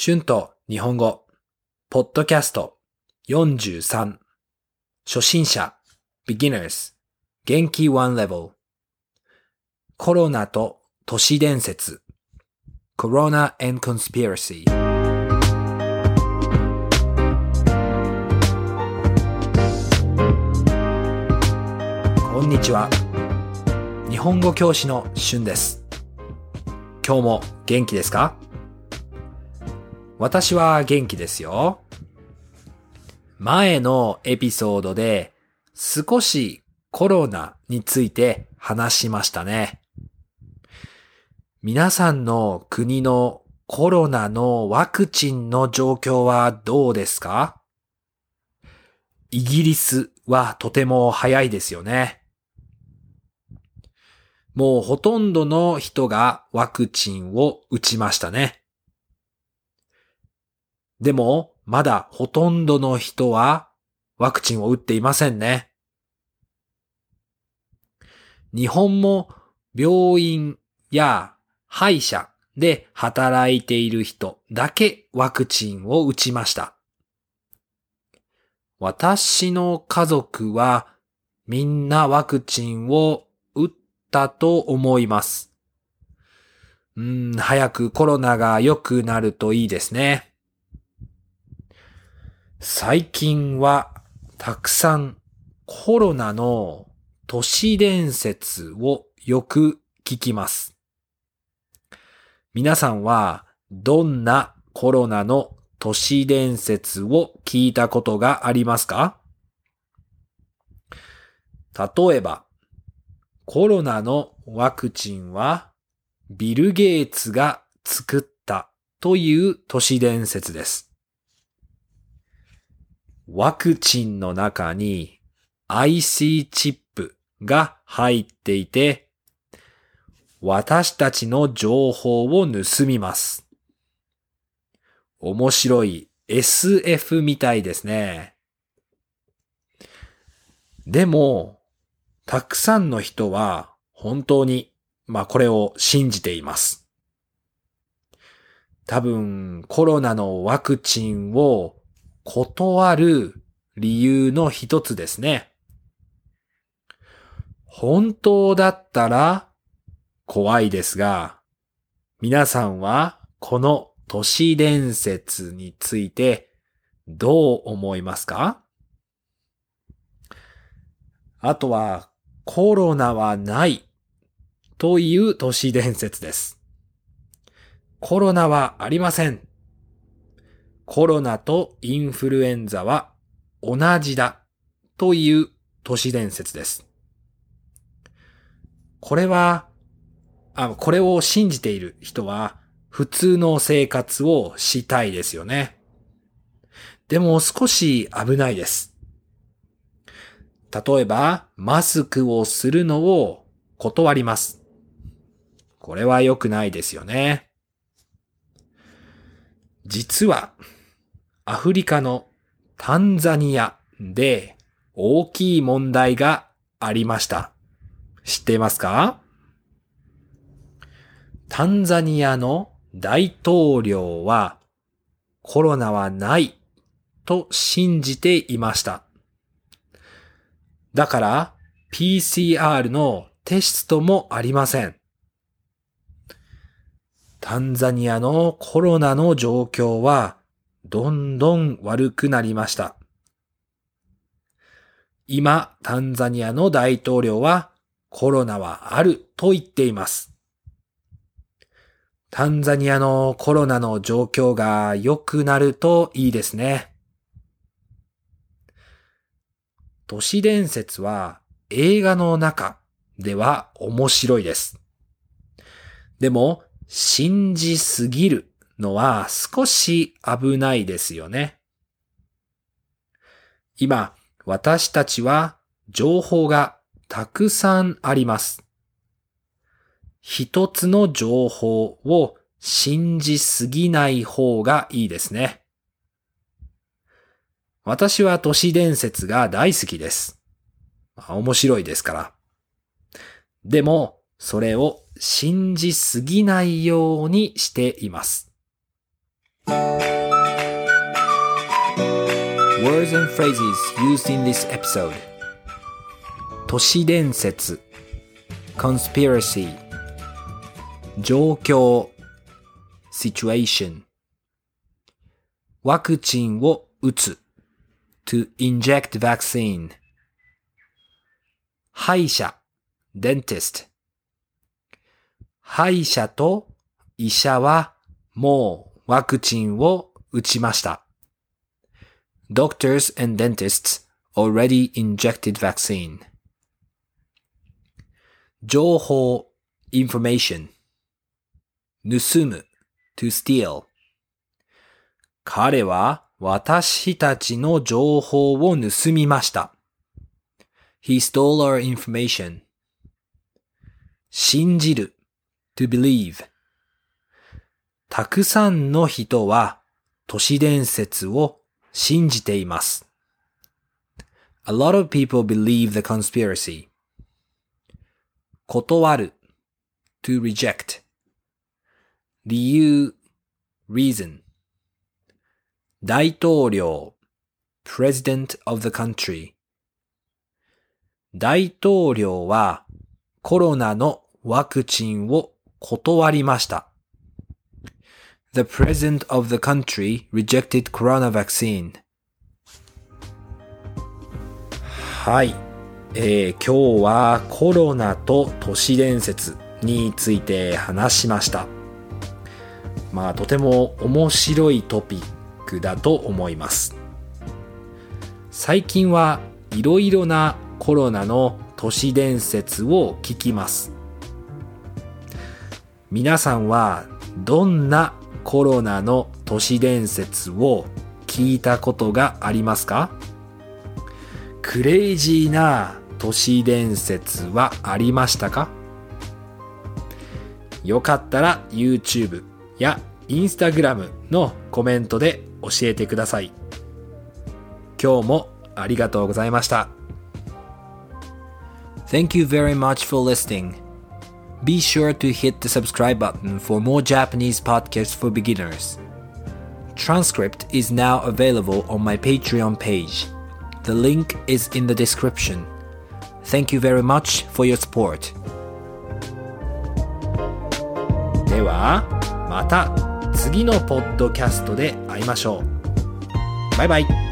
春と日本語、ポッドキャスト。43、初心者、beginners、元気。one level、コロナと都市伝説、Corona and Conspiracy。こんにちは。日本語教師の春です。今日も元気ですか？私は元気ですよ。前のエピソードで少しコロナについて話しましたね。皆さんの国のコロナのワクチンの状況はどうですか？イギリスはとても早いですよね。もうほとんどの人がワクチンを打ちましたね。でも、まだほとんどの人はワクチンを打っていませんね。日本も病院や歯医者で働いている人だけワクチンを打ちました。私の家族はみんなワクチンを打ったと思います。うん、早くコロナが良くなるといいですね。最近はたくさんコロナの都市伝説をよく聞きます。皆さんはどんなコロナの都市伝説を聞いたことがありますか？例えば、コロナのワクチンはビル・ゲイツが作ったという都市伝説です。ワクチンの中に IC チップが入っていて、私たちの情報を盗みます。面白い SF みたいですね。でも、たくさんの人は本当に、まあこれを信じています。多分コロナのワクチンを断る理由の一つですね。本当だったら怖いですが、皆さんはこの都市伝説についてどう思いますか？あとはコロナはないという都市伝説です。コロナはありません。コロナとインフルエンザは同じだという都市伝説です。これは、あ、これを信じている人は普通の生活をしたいですよね。でも少し危ないです。例えば、マスクをするのを断ります。これは良くないですよね。実は、アフリカのタンザニアで大きい問題がありました。知っていますか？タンザニアの大統領はコロナはないと信じていました。だから PCR のテストもありません。タンザニアのコロナの状況はどんどん悪くなりました。今、タンザニアの大統領はコロナはあると言っています。タンザニアのコロナの状況が良くなるといいですね。都市伝説は映画の中では面白いです。でも、信じすぎるのは少し危ないですよね。今、私たちは情報がたくさんあります。一つの情報を信じすぎない方がいいですね。私は都市伝説が大好きです。面白いですから。でも、それを信じすぎないようにしています。Words and phrases used in this episode 都市伝説 conspiracy 状況 situation ワクチンを打つ to inject vaccine 歯医者 dentist 歯医者と医者はもうワクチンを打ちました。Doctors and dentists already injected vaccine. 情報 information 盗む to steal 彼は私たちの情報を盗みました。He stole our information. 信じる to believe たくさんの人は都市伝説を信じています。A lot of people believe the conspiracy. 断る to reject 理由 reason 大統領 president of the country 大統領はコロナのワクチンを断りました。The president of the country rejected corona vaccine. はい。えー今日はコロナと都市伝説について話しました。まあ、とても面白いトピックだと思います。最近はいろいろなコロナの都市伝説を聞きます。皆さんはどんなコロナの都市伝説を聞いたことがありますか？クレイジーな都市伝説はありましたか？よかったら YouTube や Instagram のコメントで教えてください。今日もありがとうございました。Thank you very much for listening. Be sure to hit the subscribe button for more Japanese podcasts for beginners. Transcript is now available on my Patreon page. The link is in the description. Thank you very much for your support. では、また次のポッドキャストで会いましょう。バイバイ。